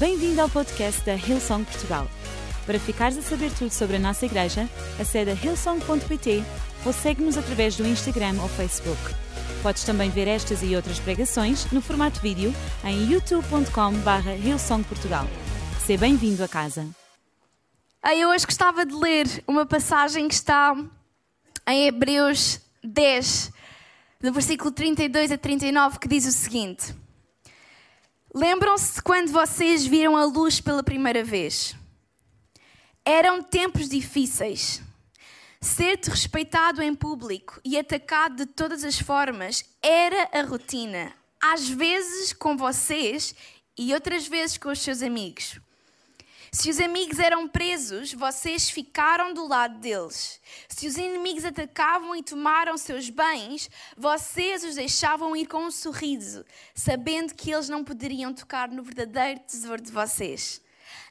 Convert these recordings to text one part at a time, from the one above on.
Bem-vindo ao podcast da Hillsong Portugal. Para ficares a saber tudo sobre a nossa igreja, acede a hillsong.pt ou segue-nos através do Instagram ou Facebook. Podes também ver estas e outras pregações no formato vídeo em youtube.com.br hillsongportugal. Seja bem-vindo a casa. Eu hoje gostava de ler uma passagem que está em Hebreus 10, do versículo 32 a 39, que diz o seguinte: Lembram-se quando vocês viram a luz pela primeira vez? Eram tempos difíceis. Ser desrespeitado em público e atacado de todas as formas era a rotina, às vezes com vocês e outras vezes com os seus amigos. Se os amigos eram presos, vocês ficaram do lado deles. Se os inimigos atacavam e tomaram seus bens, vocês os deixavam ir com um sorriso, sabendo que eles não poderiam tocar no verdadeiro tesouro de vocês.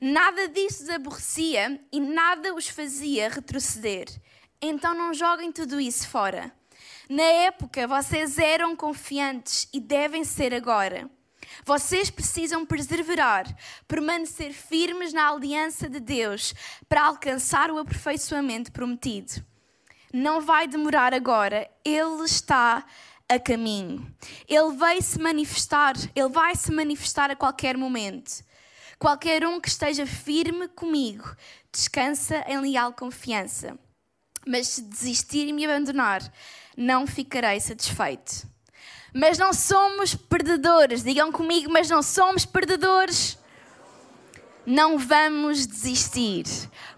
Nada disso os aborrecia e nada os fazia retroceder. Então não joguem tudo isso fora. Na época, vocês eram confiantes e devem ser agora. Vocês precisam perseverar, permanecer firmes na aliança de Deus para alcançar o aperfeiçoamento prometido. Não vai demorar agora, Ele está a caminho. Ele vai se manifestar, Ele vai se manifestar a qualquer momento. Qualquer um que esteja firme comigo descansa em leal confiança. Mas se desistir e me abandonar, não ficarei satisfeito. Mas não somos perdedores. Digam comigo, mas não somos perdedores. Não vamos desistir.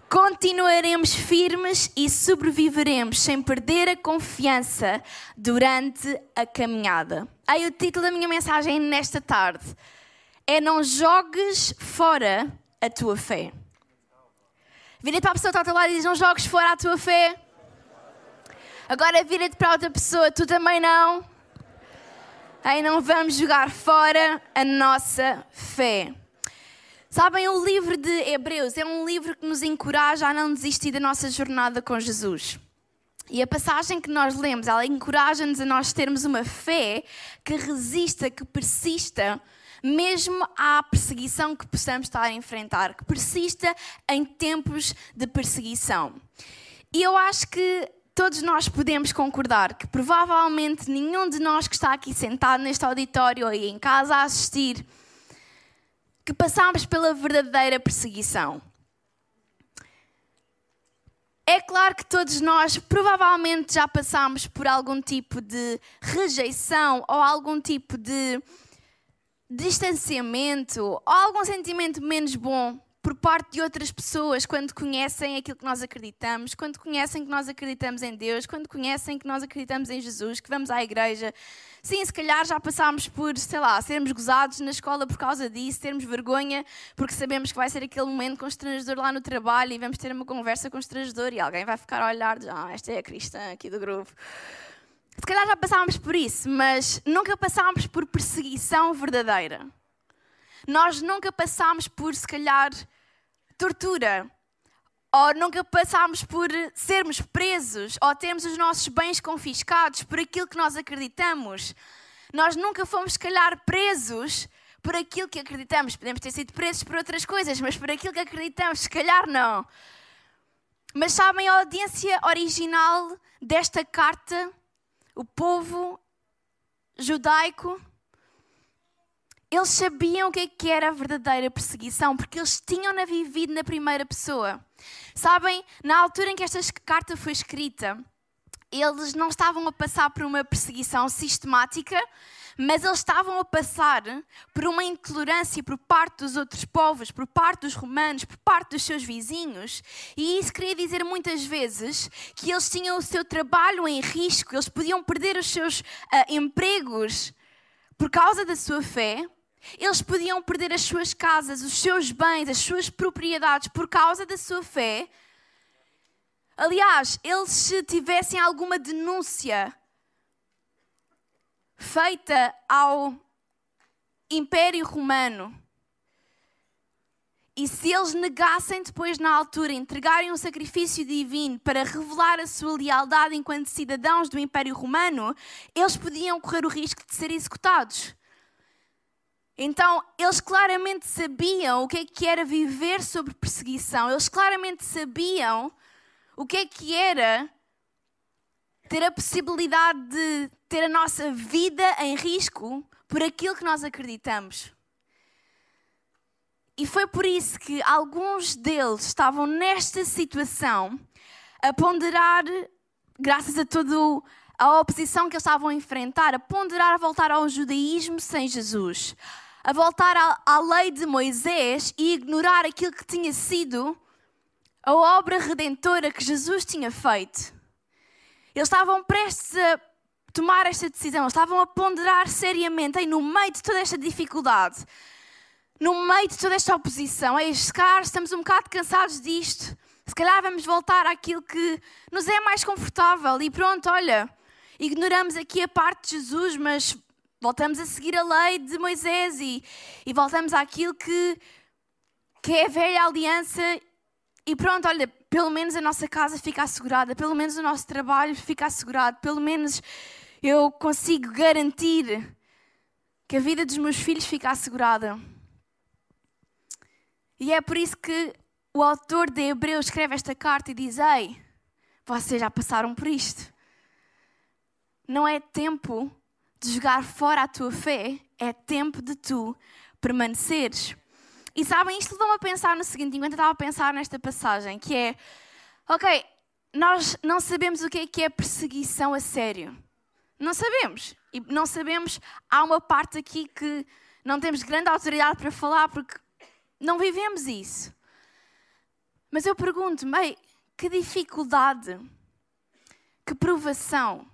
Continuaremos firmes e sobreviveremos sem perder a confiança durante a caminhada. Aí o título da minha mensagem nesta tarde é Não jogues fora a tua fé. Vira-te para a pessoa que está ao teu lado e diz: Não jogues fora a tua fé. Agora vira-te para outra pessoa, tu também não. Aí não vamos jogar fora a nossa fé. Sabem, o livro de Hebreus é um livro que nos encoraja a não desistir da nossa jornada com Jesus. E a passagem que nós lemos, ela encoraja-nos a nós termos uma fé que resista, que persista, mesmo à perseguição que possamos estar a enfrentar, que persista em tempos de perseguição. E eu acho que todos nós podemos concordar que provavelmente nenhum de nós que está aqui sentado neste auditório ou em casa a assistir, que passamos pela verdadeira perseguição. É claro que todos nós provavelmente já passamos por algum tipo de rejeição ou algum tipo de distanciamento ou algum sentimento menos bom por parte de outras pessoas quando conhecem aquilo que nós acreditamos, quando conhecem que nós acreditamos em Deus, quando conhecem que nós acreditamos em Jesus, que vamos à igreja. Sim, se calhar já passámos por, sei lá, sermos gozados na escola por causa disso, termos vergonha porque sabemos que vai ser aquele momento constrangedor lá no trabalho e vamos ter uma conversa constrangedora e alguém vai ficar a olhar, ah, esta é a cristã aqui do grupo. Se calhar já passámos por isso, mas nunca passámos por perseguição verdadeira. Nós nunca passámos por, se calhar, tortura, ou nunca passámos por sermos presos, ou termos os nossos bens confiscados por aquilo que nós acreditamos. Nós nunca fomos, se calhar, presos por aquilo que acreditamos. Podemos ter sido presos por outras coisas, mas por aquilo que acreditamos, se calhar não. Mas sabem, a audiência original desta carta, o povo judaico, eles sabiam o que, é que era a verdadeira perseguição, porque eles tinham-na vivido na primeira pessoa. Sabem, na altura em que esta carta foi escrita, eles não estavam a passar por uma perseguição sistemática, mas eles estavam a passar por uma intolerância por parte dos outros povos, por parte dos romanos, por parte dos seus vizinhos. E isso queria dizer muitas vezes que eles tinham o seu trabalho em risco, eles podiam perder os seus uh, empregos por causa da sua fé, eles podiam perder as suas casas, os seus bens, as suas propriedades por causa da sua fé. Aliás, eles se tivessem alguma denúncia feita ao Império Romano, e se eles negassem depois, na altura, entregarem um sacrifício divino para revelar a sua lealdade enquanto cidadãos do Império Romano, eles podiam correr o risco de ser executados. Então, eles claramente sabiam o que é que era viver sob perseguição, eles claramente sabiam o que é que era ter a possibilidade de ter a nossa vida em risco por aquilo que nós acreditamos. E foi por isso que alguns deles estavam nesta situação a ponderar, graças a toda a oposição que eles estavam a enfrentar, a ponderar a voltar ao judaísmo sem Jesus, a voltar à, à lei de Moisés e ignorar aquilo que tinha sido a obra redentora que Jesus tinha feito. Eles estavam prestes a tomar esta decisão, estavam a ponderar seriamente, aí, no meio de toda esta dificuldade, no meio de toda esta oposição, se calhar estamos um bocado cansados disto, se calhar vamos voltar àquilo que nos é mais confortável e pronto, olha, ignoramos aqui a parte de Jesus, mas voltamos a seguir a lei de Moisés e, e voltamos àquilo que, que é a velha aliança e pronto, olha, pelo menos a nossa casa fica assegurada, pelo menos o nosso trabalho fica assegurado, pelo menos eu consigo garantir que a vida dos meus filhos fica assegurada. E é por isso que o autor de Hebreus escreve esta carta e diz: Ei, vocês já passaram por isto. Não é tempo de jogar fora a tua fé, é tempo de tu permaneceres. E sabem, isto levou-me a pensar no seguinte, enquanto eu estava a pensar nesta passagem, que é, ok, nós não sabemos o que é que é perseguição a sério. Não sabemos. E não sabemos, há uma parte aqui que não temos grande autoridade para falar, porque não vivemos isso. Mas eu pergunto-me, que dificuldade, que provação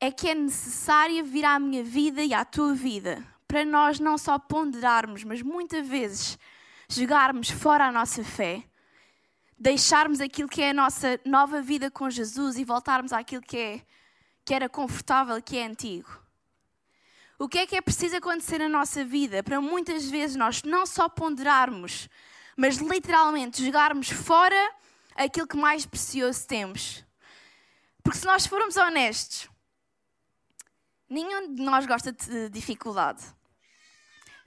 é que é necessária vir à minha vida e à tua vida para nós não só ponderarmos, mas muitas vezes jogarmos fora a nossa fé, deixarmos aquilo que é a nossa nova vida com Jesus e voltarmos àquilo que, é, que era confortável, que é antigo. O que é que é preciso acontecer na nossa vida para muitas vezes nós não só ponderarmos, mas literalmente jogarmos fora aquilo que mais precioso temos? Porque se nós formos honestos, nenhum de nós gosta de dificuldade.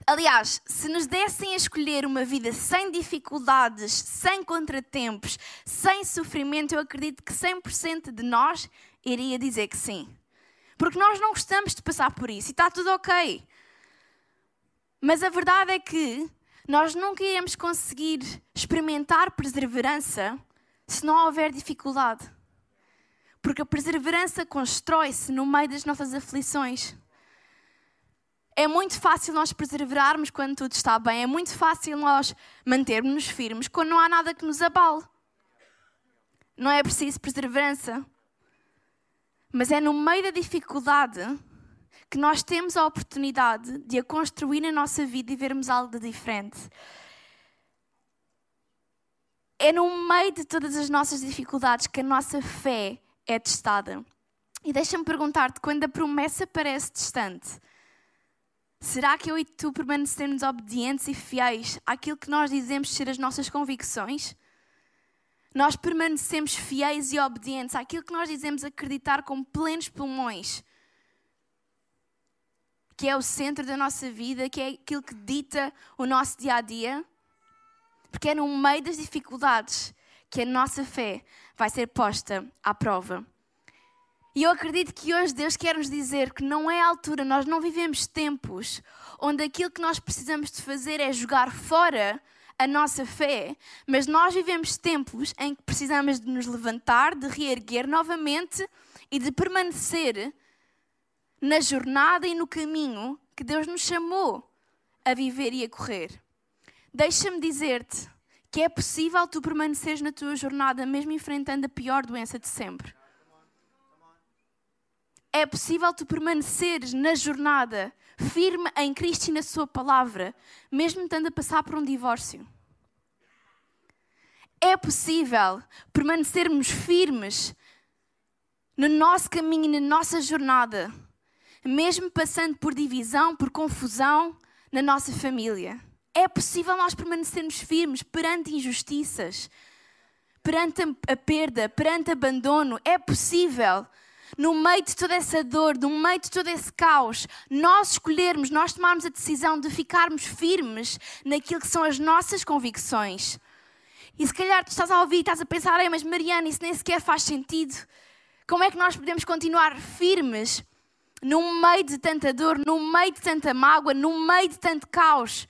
Aliás, se nos dessem a escolher uma vida sem dificuldades, sem contratempos, sem sofrimento, eu acredito que 100% de nós iria dizer que sim. Porque nós não gostamos de passar por isso e está tudo ok. Mas a verdade é que nós nunca iremos conseguir experimentar perseverança se não houver dificuldade. Porque a perseverança constrói-se no meio das nossas aflições. É muito fácil nós perseverarmos quando tudo está bem, é muito fácil nós mantermos-nos firmes quando não há nada que nos abale. Não é preciso perseverança. Mas é no meio da dificuldade que nós temos a oportunidade de a construir na nossa vida e vermos algo de diferente. É no meio de todas as nossas dificuldades que a nossa fé é testada. E deixa-me perguntar-te: quando a promessa parece distante, será que eu e tu permanecemos obedientes e fiéis àquilo que nós dizemos ser as nossas convicções? nós permanecemos fiéis e obedientes àquilo que nós dizemos acreditar com plenos pulmões, que é o centro da nossa vida, que é aquilo que dita o nosso dia a dia, porque é no meio das dificuldades que a nossa fé vai ser posta à prova. E eu acredito que hoje Deus quer nos dizer que não é a altura, nós não vivemos tempos onde aquilo que nós precisamos de fazer é jogar fora a nossa fé, mas nós vivemos tempos em que precisamos de nos levantar, de reerguer novamente e de permanecer na jornada e no caminho que Deus nos chamou a viver e a correr. Deixa-me dizer-te que é possível tu permaneceres na tua jornada mesmo enfrentando a pior doença de sempre. É possível tu permaneceres na jornada firme em Cristo e na Sua palavra, mesmo estando a passar por um divórcio. É possível permanecermos firmes no nosso caminho e na nossa jornada, mesmo passando por divisão, por confusão na nossa família. É possível nós permanecermos firmes perante injustiças, perante a perda, perante abandono. É possível no meio de toda essa dor, no meio de todo esse caos, nós escolhermos, nós tomarmos a decisão de ficarmos firmes naquilo que são as nossas convicções. E se calhar tu estás a ouvir estás a pensar, mas Mariana, isso nem sequer faz sentido. Como é que nós podemos continuar firmes no meio de tanta dor, no meio de tanta mágoa, no meio de tanto caos,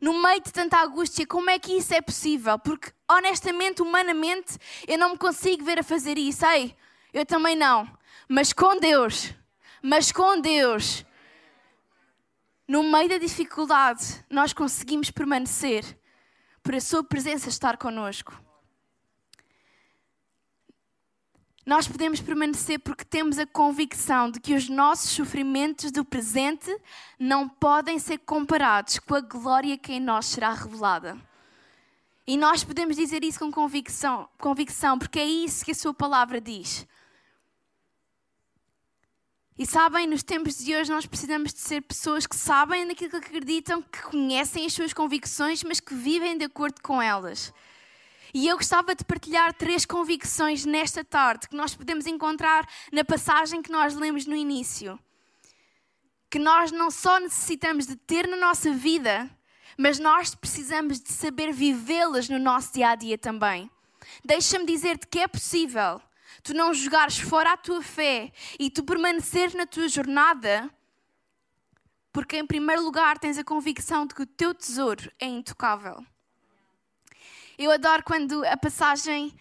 no meio de tanta angústia? Como é que isso é possível? Porque, honestamente, humanamente, eu não me consigo ver a fazer isso. Ei, eu também não. Mas com Deus, mas com Deus, no meio da dificuldade, nós conseguimos permanecer por a Sua presença estar conosco. Nós podemos permanecer porque temos a convicção de que os nossos sofrimentos do presente não podem ser comparados com a glória que em nós será revelada. E nós podemos dizer isso com convicção, convicção, porque é isso que a Sua palavra diz. E sabem, nos tempos de hoje nós precisamos de ser pessoas que sabem naquilo que acreditam, que conhecem as suas convicções, mas que vivem de acordo com elas. E eu gostava de partilhar três convicções nesta tarde que nós podemos encontrar na passagem que nós lemos no início. Que nós não só necessitamos de ter na nossa vida, mas nós precisamos de saber vivê-las no nosso dia a dia também. Deixa-me dizer-te que é possível tu não jogares fora a tua fé e tu permaneceres na tua jornada, porque em primeiro lugar tens a convicção de que o teu tesouro é intocável. Eu adoro quando a passagem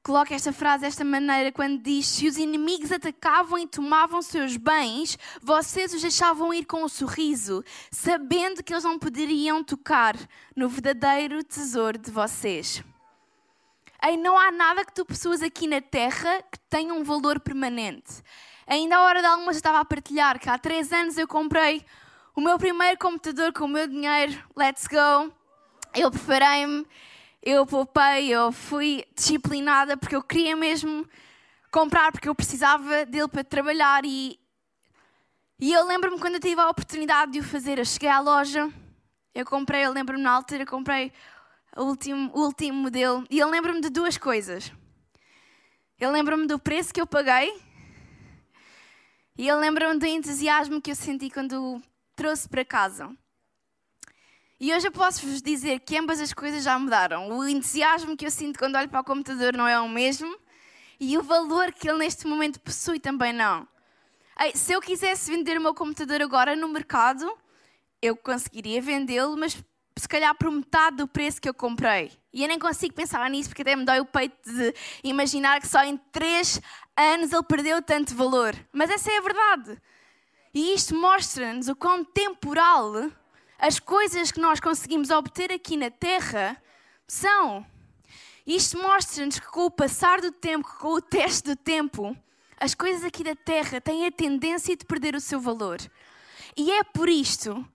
coloca esta frase desta maneira, quando diz: Se os inimigos atacavam e tomavam seus bens, vocês os deixavam ir com um sorriso, sabendo que eles não poderiam tocar no verdadeiro tesouro de vocês. Ei, não há nada que tu possuas aqui na terra que tenha um valor permanente. Ainda à hora de algumas eu estava a partilhar que há três anos eu comprei o meu primeiro computador com o meu dinheiro. Let's go. Eu preparei-me, eu poupei, eu fui disciplinada porque eu queria mesmo comprar, porque eu precisava dele para trabalhar. E, e eu lembro-me quando eu tive a oportunidade de o fazer. Eu cheguei à loja, eu comprei, eu lembro-me na altura, comprei o último, o último modelo, e eu lembro-me de duas coisas. Eu lembro-me do preço que eu paguei e eu lembro-me do entusiasmo que eu senti quando o trouxe para casa. E hoje eu posso vos dizer que ambas as coisas já mudaram. O entusiasmo que eu sinto quando olho para o computador não é o mesmo e o valor que ele neste momento possui também não. Se eu quisesse vender o meu computador agora no mercado, eu conseguiria vendê-lo, mas se calhar por metade do preço que eu comprei. E eu nem consigo pensar nisso porque até me dói o peito de imaginar que só em 3 anos ele perdeu tanto valor. Mas essa é a verdade. E isto mostra-nos o quão temporal as coisas que nós conseguimos obter aqui na Terra são. Isto mostra-nos que com o passar do tempo, com o teste do tempo, as coisas aqui da Terra têm a tendência de perder o seu valor. E é por isto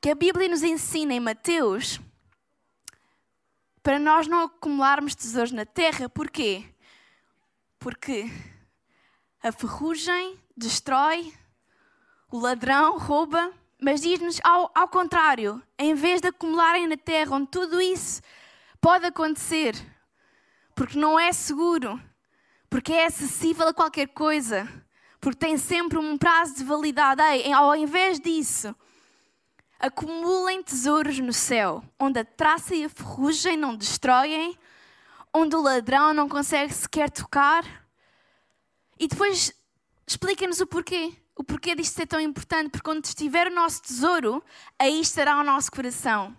que a Bíblia nos ensina em Mateus para nós não acumularmos tesouros na terra. Porquê? Porque a ferrugem destrói, o ladrão rouba, mas diz-nos ao, ao contrário: em vez de acumularem na terra, onde tudo isso pode acontecer, porque não é seguro, porque é acessível a qualquer coisa, porque tem sempre um prazo de validade, ao invés disso acumulem tesouros no céu, onde a traça e a ferrugem não destroem, onde o ladrão não consegue sequer tocar. E depois explica-nos o porquê. O porquê disto ser tão importante, porque onde estiver o nosso tesouro, aí estará o nosso coração.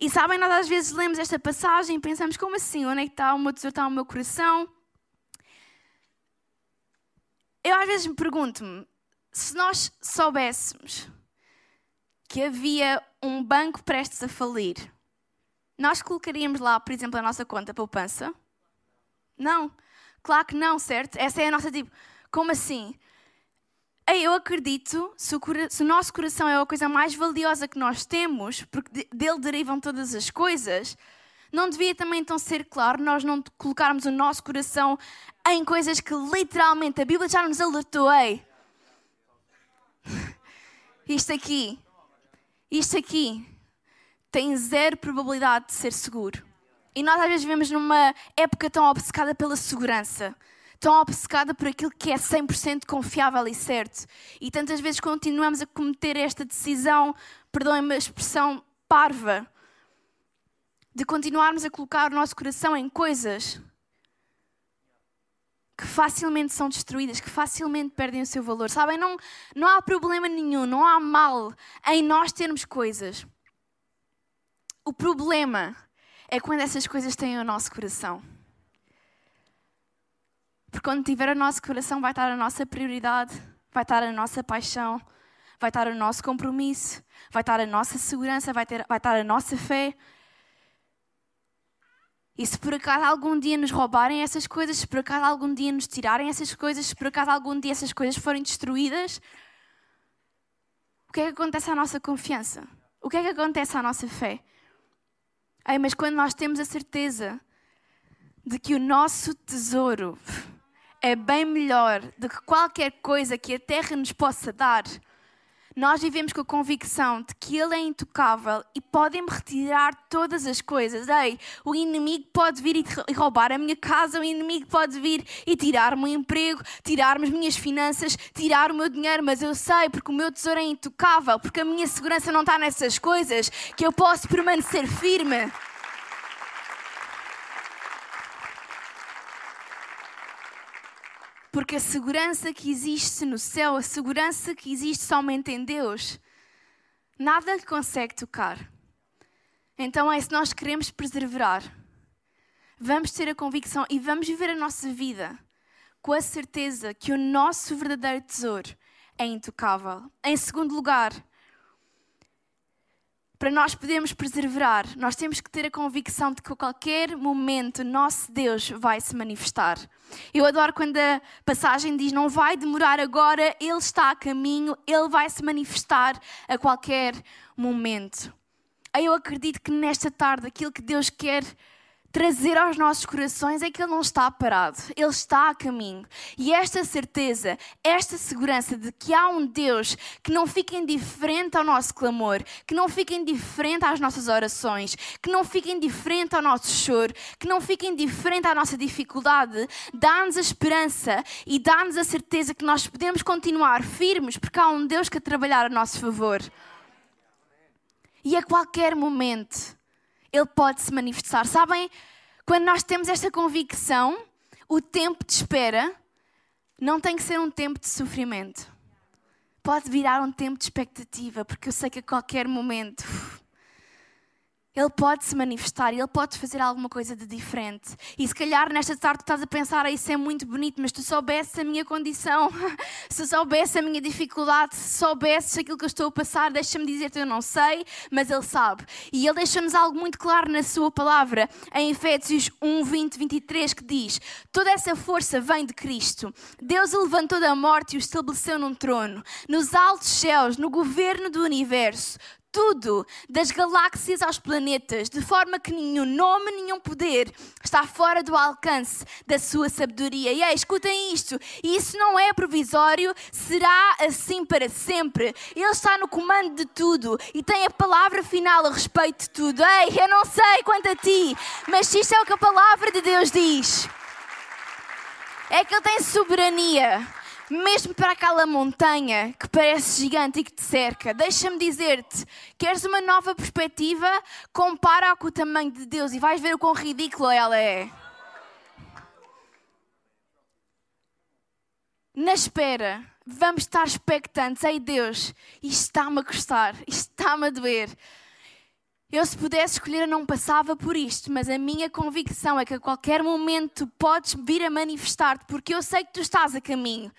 E sabem, nós às vezes lemos esta passagem e pensamos, como assim? Onde é que está o meu tesouro? Está o meu coração? Eu às vezes me pergunto-me, se nós soubéssemos que havia um banco prestes a falir, nós colocaríamos lá, por exemplo, a nossa conta poupança? Não. Claro que não, certo? Essa é a nossa tipo. Como assim? Ei, eu acredito, se o, se o, nosso coração é a coisa mais valiosa que nós temos, porque dele derivam todas as coisas, não devia também então ser claro nós não colocarmos o nosso coração em coisas que literalmente a Bíblia já nos alertou, ei. Isto aqui isto aqui tem zero probabilidade de ser seguro. E nós às vezes vivemos numa época tão obcecada pela segurança. Tão obcecada por aquilo que é 100% confiável e certo. E tantas vezes continuamos a cometer esta decisão, perdoem-me a expressão parva, de continuarmos a colocar o nosso coração em coisas que facilmente são destruídas, que facilmente perdem o seu valor. Sabem, não, não há problema nenhum, não há mal em nós termos coisas. O problema é quando essas coisas têm o nosso coração. Porque quando tiver o nosso coração, vai estar a nossa prioridade, vai estar a nossa paixão, vai estar o nosso compromisso, vai estar a nossa segurança, vai, ter, vai estar a nossa fé. E se por acaso algum dia nos roubarem essas coisas, se por acaso algum dia nos tirarem essas coisas, se por acaso algum dia essas coisas forem destruídas, o que é que acontece à nossa confiança? O que é que acontece à nossa fé? Ei, mas quando nós temos a certeza de que o nosso tesouro é bem melhor do que qualquer coisa que a terra nos possa dar, nós vivemos com a convicção de que Ele é intocável e podem-me retirar todas as coisas. Ei, o inimigo pode vir e roubar a minha casa, o inimigo pode vir e tirar-me o emprego, tirar-me as minhas finanças, tirar o meu dinheiro, mas eu sei, porque o meu tesouro é intocável, porque a minha segurança não está nessas coisas, que eu posso permanecer firme. Porque a segurança que existe no céu, a segurança que existe somente em Deus, nada lhe consegue tocar. Então é se nós queremos preservar, vamos ter a convicção e vamos viver a nossa vida com a certeza que o nosso verdadeiro tesouro é intocável. Em segundo lugar, para nós podermos preservar, nós temos que ter a convicção de que a qualquer momento nosso Deus vai se manifestar. Eu adoro quando a passagem diz: não vai demorar agora, Ele está a caminho, Ele vai se manifestar a qualquer momento. Eu acredito que nesta tarde aquilo que Deus quer trazer aos nossos corações é que Ele não está parado, Ele está a caminho. E esta certeza, esta segurança de que há um Deus que não fica indiferente ao nosso clamor, que não fica indiferente às nossas orações, que não fica indiferente ao nosso choro, que não fica indiferente à nossa dificuldade, dá-nos a esperança e dá-nos a certeza que nós podemos continuar firmes porque há um Deus que a trabalhar a nosso favor. E a qualquer momento ele pode se manifestar. Sabem, quando nós temos esta convicção, o tempo de espera não tem que ser um tempo de sofrimento. Pode virar um tempo de expectativa, porque eu sei que a qualquer momento ele pode se manifestar, Ele pode fazer alguma coisa de diferente. E se calhar nesta tarde tu estás a pensar, isso é muito bonito, mas tu soubesses a minha condição, se soubesses a minha dificuldade, se soubesses aquilo que eu estou a passar, deixa-me dizer-te, eu não sei, mas Ele sabe. E Ele deixa-nos algo muito claro na Sua palavra, em Efésios 1, 20, 23, que diz: Toda essa força vem de Cristo. Deus o levantou da morte e o estabeleceu num trono, nos altos céus, no governo do universo tudo, das galáxias aos planetas, de forma que nenhum nome, nenhum poder está fora do alcance da sua sabedoria. E aí, escutem isto: isso não é provisório, será assim para sempre. Ele está no comando de tudo e tem a palavra final a respeito de tudo. Ei, eu não sei quanto a ti, mas isto é o que a palavra de Deus diz. É que Ele tem soberania mesmo para aquela montanha que parece gigante e que te cerca. Deixa-me dizer-te: queres uma nova perspectiva? Compara-a com o tamanho de Deus e vais ver o quão ridículo ela é. Na espera, vamos estar expectantes. Ei Deus, isto está-me a custar, isto está-me a doer. Eu, se pudesse escolher, não passava por isto, mas a minha convicção é que a qualquer momento podes vir a manifestar-te, porque eu sei que tu estás a caminho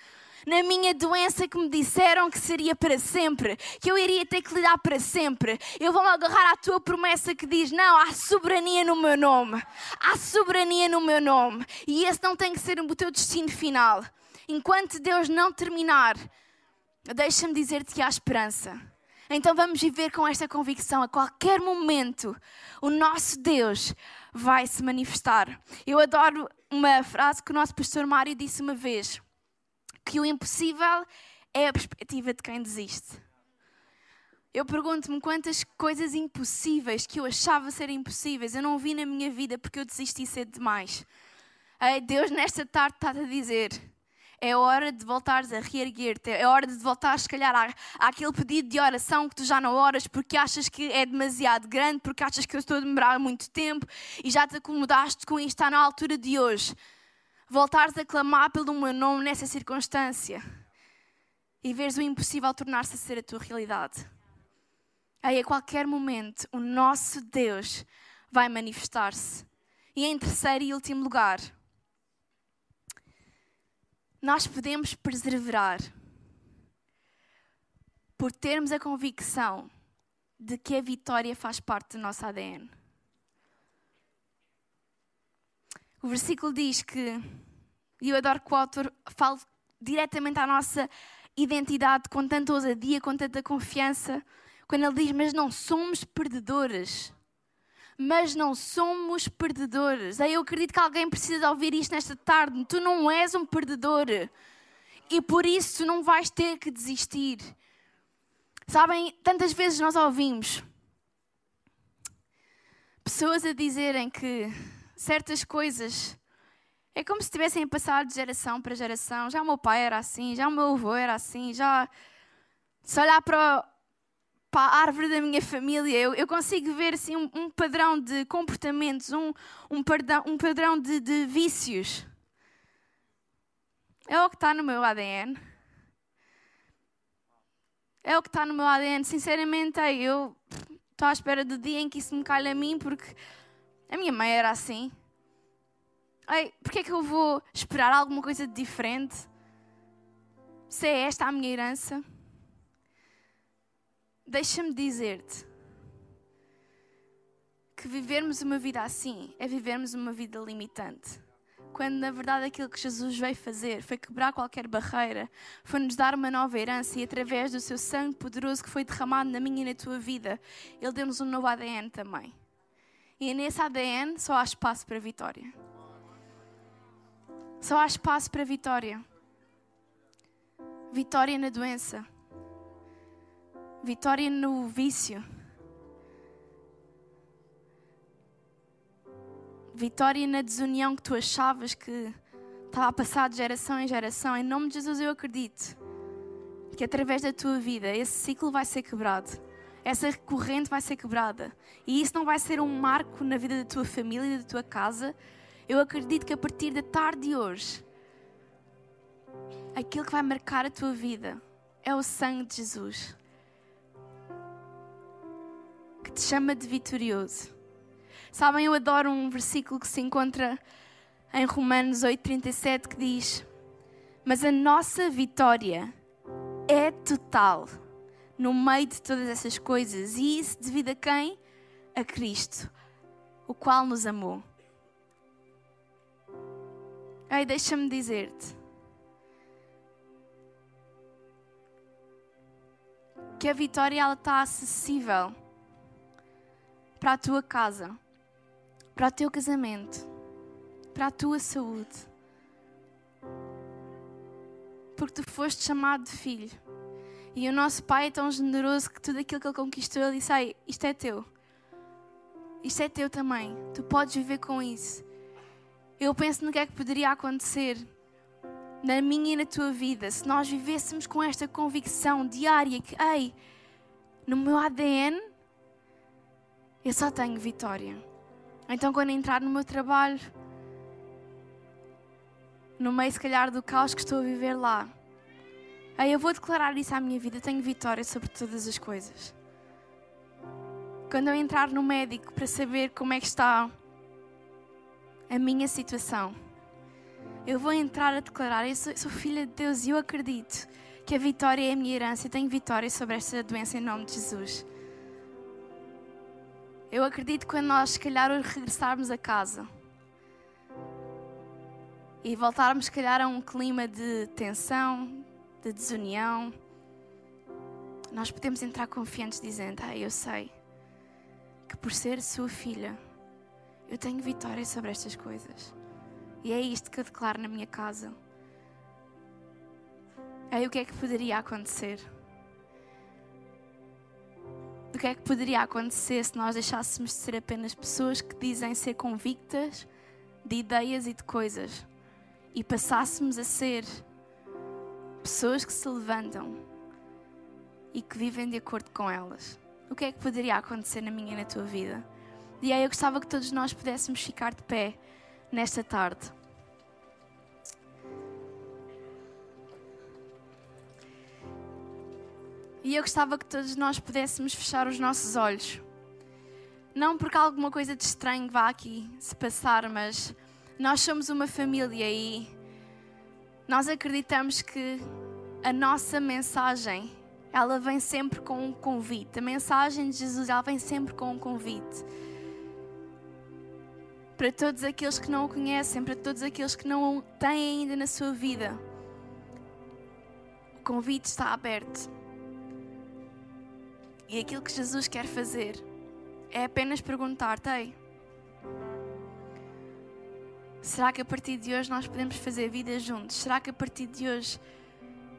na minha doença que me disseram que seria para sempre, que eu iria ter que lidar para sempre. Eu vou me agarrar à tua promessa que diz: Não, há soberania no meu nome. Há soberania no meu nome. E esse não tem que ser o teu destino final. Enquanto Deus não terminar, deixa-me dizer-te que há esperança. Então vamos viver com esta convicção. A qualquer momento, o nosso Deus vai se manifestar. Eu adoro uma frase que o nosso pastor Mário disse uma vez que o impossível é a perspectiva de quem desiste. Eu pergunto-me quantas coisas impossíveis que eu achava serem impossíveis eu não vi na minha vida porque eu desisti cedo demais. Ei, Deus nesta tarde está a dizer: é hora de voltares a reerguer-te, é hora de voltares, se calhar, à, àquele pedido de oração que tu já não oras porque achas que é demasiado grande, porque achas que eu estou a demorar muito tempo e já te acomodaste com isto, está na altura de hoje. Voltares a clamar pelo meu nome nessa circunstância e veres o impossível tornar-se a ser a tua realidade. Aí, a qualquer momento, o nosso Deus vai manifestar-se. E em terceiro e último lugar, nós podemos perseverar por termos a convicção de que a vitória faz parte do nosso ADN. O versículo diz que, e eu adoro que o autor fale diretamente à nossa identidade com tanta ousadia, com tanta confiança, quando ele diz: Mas não somos perdedores mas não somos perdedores. Eu acredito que alguém precisa ouvir isto nesta tarde. Tu não és um perdedor e por isso não vais ter que desistir. Sabem, tantas vezes nós ouvimos pessoas a dizerem que certas coisas é como se tivessem passado de geração para geração. Já o meu pai era assim, já o meu avô era assim, já se olhar para para a árvore da minha família, eu, eu consigo ver assim, um, um, padrão de comportamentos, um, um, padrão, um padrão de, de vícios. É o que está no meu ADN. É o que está no meu ADN. Sinceramente, eu estou à espera do dia em que isso me calha a mim, porque a minha mãe era assim. Ei, porquê é que eu vou esperar alguma coisa de diferente? Se é esta a minha herança? Deixa-me dizer-te que vivermos uma vida assim é vivermos uma vida limitante. Quando na verdade aquilo que Jesus veio fazer foi quebrar qualquer barreira, foi nos dar uma nova herança e através do seu sangue poderoso que foi derramado na minha e na tua vida, Ele deu-nos um novo ADN também. E nesse ADN só há espaço para vitória. Só há espaço para vitória. Vitória na doença vitória no vício, vitória na desunião que tu achavas que estava a passar de geração em geração. Em nome de Jesus, eu acredito que através da tua vida esse ciclo vai ser quebrado. Essa corrente vai ser quebrada. E isso não vai ser um marco na vida da tua família da tua casa. Eu acredito que a partir da tarde de hoje, aquilo que vai marcar a tua vida é o sangue de Jesus que te chama de vitorioso. Sabem, eu adoro um versículo que se encontra em Romanos 8,37 que diz: Mas a nossa vitória é total no meio de todas essas coisas, e isso devido a quem? A Cristo, o qual nos amou. Ei, deixa-me dizer-te que a vitória ela está acessível para a tua casa, para o teu casamento, para a tua saúde. Porque tu foste chamado de filho. E o nosso Pai é tão generoso que tudo aquilo que Ele conquistou, Ele disse: Ai, isto é teu. Isto é teu também. Tu podes viver com isso. Eu penso no que é que poderia acontecer na minha e na tua vida se nós vivêssemos com esta convicção diária que, ei, no meu ADN eu só tenho vitória. Então, quando entrar no meu trabalho, no meio, se calhar, do caos que estou a viver lá, aí eu vou declarar isso à minha vida: tenho vitória sobre todas as coisas. Quando eu entrar no médico para saber como é que está a minha situação, eu vou entrar a declarar: eu sou, sou filha de Deus e eu acredito que a vitória é a minha herança. Eu tenho vitória sobre esta doença em nome de Jesus. Eu acredito que quando nós, se calhar, regressarmos a casa e voltarmos, se calhar, a um clima de tensão, de desunião, nós podemos entrar confiantes dizendo: Ah, eu sei que por ser sua filha, eu tenho vitória sobre estas coisas. E é isto que eu declaro na minha casa. Aí o que é que poderia acontecer? do que é que poderia acontecer se nós deixássemos de ser apenas pessoas que dizem ser convictas de ideias e de coisas e passássemos a ser pessoas que se levantam e que vivem de acordo com elas, o que é que poderia acontecer na minha e na tua vida? E aí eu gostava que todos nós pudéssemos ficar de pé nesta tarde. E eu gostava que todos nós pudéssemos fechar os nossos olhos. Não porque alguma coisa de estranho vá aqui se passar, mas nós somos uma família e nós acreditamos que a nossa mensagem, ela vem sempre com um convite. A mensagem de Jesus, ela vem sempre com um convite. Para todos aqueles que não o conhecem, para todos aqueles que não o têm ainda na sua vida, o convite está aberto. E aquilo que Jesus quer fazer é apenas perguntar-te: será que a partir de hoje nós podemos fazer vida juntos? Será que a partir de hoje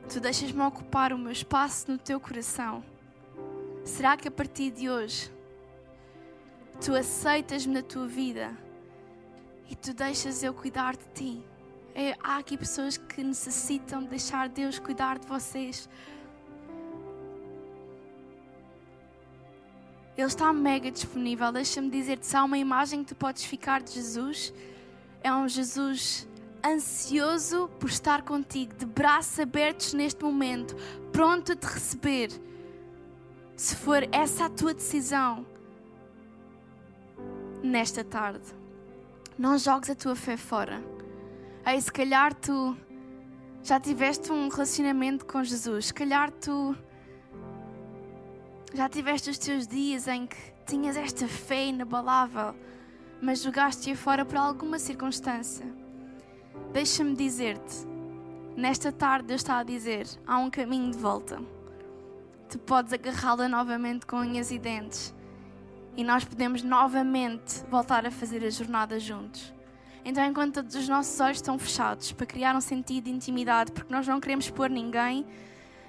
tu deixas-me ocupar o meu espaço no teu coração? Será que a partir de hoje tu aceitas-me na tua vida e tu deixas eu cuidar de ti? É, há aqui pessoas que necessitam deixar Deus cuidar de vocês. Ele está mega disponível. Deixa-me dizer-te: se há uma imagem que tu podes ficar de Jesus, é um Jesus ansioso por estar contigo, de braços abertos neste momento, pronto a te receber. Se for essa a tua decisão, nesta tarde, não jogues a tua fé fora. Aí, se calhar tu já tiveste um relacionamento com Jesus, se calhar tu já tiveste os teus dias em que tinhas esta fé inabalável, mas jogaste-a fora por alguma circunstância. Deixa-me dizer-te, nesta tarde Deus está a dizer: há um caminho de volta. Tu podes agarrá-la novamente com unhas e dentes e nós podemos novamente voltar a fazer a jornada juntos. Então, enquanto todos os nossos olhos estão fechados para criar um sentido de intimidade, porque nós não queremos pôr ninguém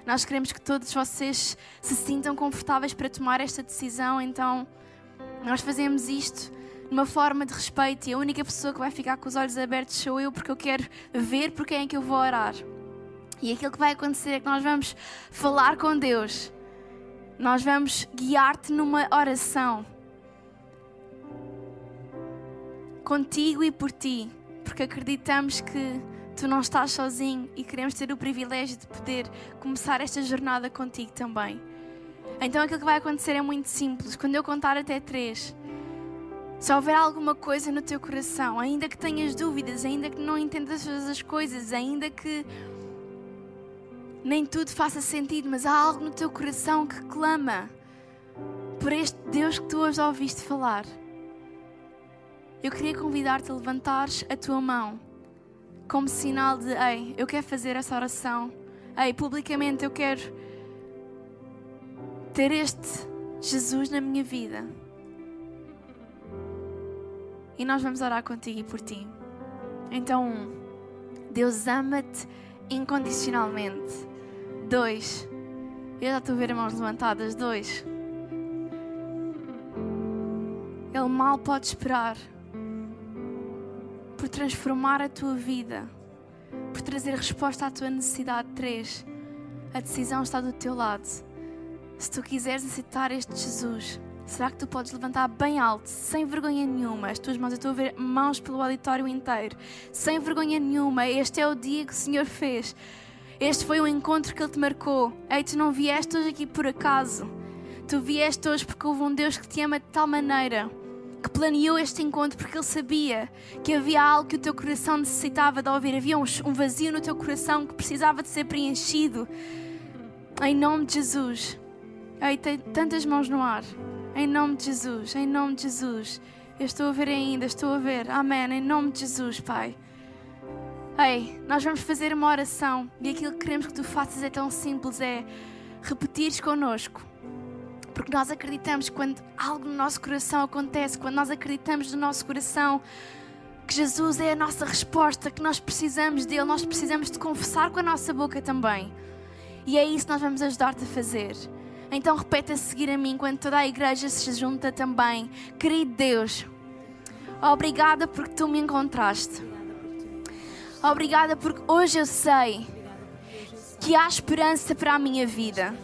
nós queremos que todos vocês se sintam confortáveis para tomar esta decisão, então nós fazemos isto de uma forma de respeito e a única pessoa que vai ficar com os olhos abertos sou eu, porque eu quero ver por quem é que eu vou orar. E aquilo que vai acontecer é que nós vamos falar com Deus, nós vamos guiar-te numa oração contigo e por ti, porque acreditamos que tu não estás sozinho e queremos ter o privilégio de poder começar esta jornada contigo também. Então aquilo que vai acontecer é muito simples. Quando eu contar até três, se houver alguma coisa no teu coração, ainda que tenhas dúvidas, ainda que não entendas todas as coisas, ainda que nem tudo faça sentido, mas há algo no teu coração que clama por este Deus que tu hoje ouviste falar. Eu queria convidar-te a levantares a tua mão como sinal de, ei, eu quero fazer essa oração. Ei, publicamente eu quero ter este Jesus na minha vida. E nós vamos orar contigo e por ti. Então, um, Deus ama-te incondicionalmente. Dois, eu já estou a ver as mãos levantadas. Dois, Ele mal pode esperar por transformar a tua vida, por trazer resposta à tua necessidade. Três, a decisão está do teu lado. Se tu quiseres aceitar este Jesus, será que tu podes levantar bem alto, sem vergonha nenhuma, as tuas mãos? Eu estou a ver mãos pelo auditório inteiro, sem vergonha nenhuma. Este é o dia que o Senhor fez. Este foi o encontro que Ele te marcou. Ei, tu não vieste hoje aqui por acaso. Tu vieste hoje porque houve um Deus que te ama de tal maneira que planeou este encontro porque ele sabia que havia algo que o teu coração necessitava de ouvir, havia um, vazio no teu coração que precisava de ser preenchido. Em nome de Jesus. Ei, tem tantas mãos no ar. Em nome de Jesus, em nome de Jesus. Eu estou a ver ainda, estou a ver. Amém. Em nome de Jesus, Pai. Ei, nós vamos fazer uma oração e aquilo que queremos que tu faças é tão simples, é repetires connosco porque nós acreditamos quando algo no nosso coração acontece, quando nós acreditamos no nosso coração que Jesus é a nossa resposta, que nós precisamos dele, nós precisamos de confessar com a nossa boca também. E é isso que nós vamos ajudar-te a fazer. Então repete a seguir a mim, quando toda a igreja se junta também. Querido Deus, Obrigada porque tu me encontraste. Obrigada porque hoje eu sei que há esperança para a minha vida.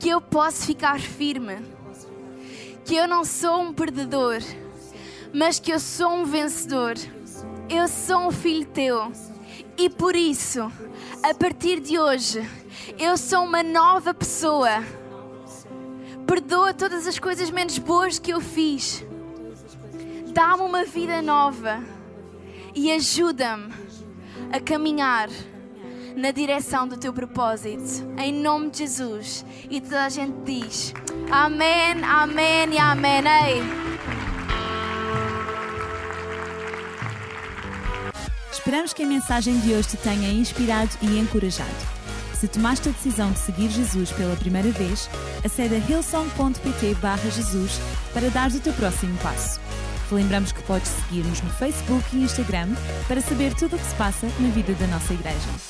Que eu posso ficar firme. Que eu não sou um perdedor, mas que eu sou um vencedor. Eu sou um filho teu. E por isso, a partir de hoje, eu sou uma nova pessoa. Perdoa todas as coisas menos boas que eu fiz. Dá-me uma vida nova e ajuda-me a caminhar na direção do teu propósito. Em nome de Jesus. E toda a gente diz: Amém, Amém e Amém. Ei. Esperamos que a mensagem de hoje te tenha inspirado e encorajado. Se tomaste a decisão de seguir Jesus pela primeira vez, acede a hillsong.pt Jesus para dar o teu próximo passo. Lembramos que podes seguir-nos no Facebook e Instagram para saber tudo o que se passa na vida da nossa igreja.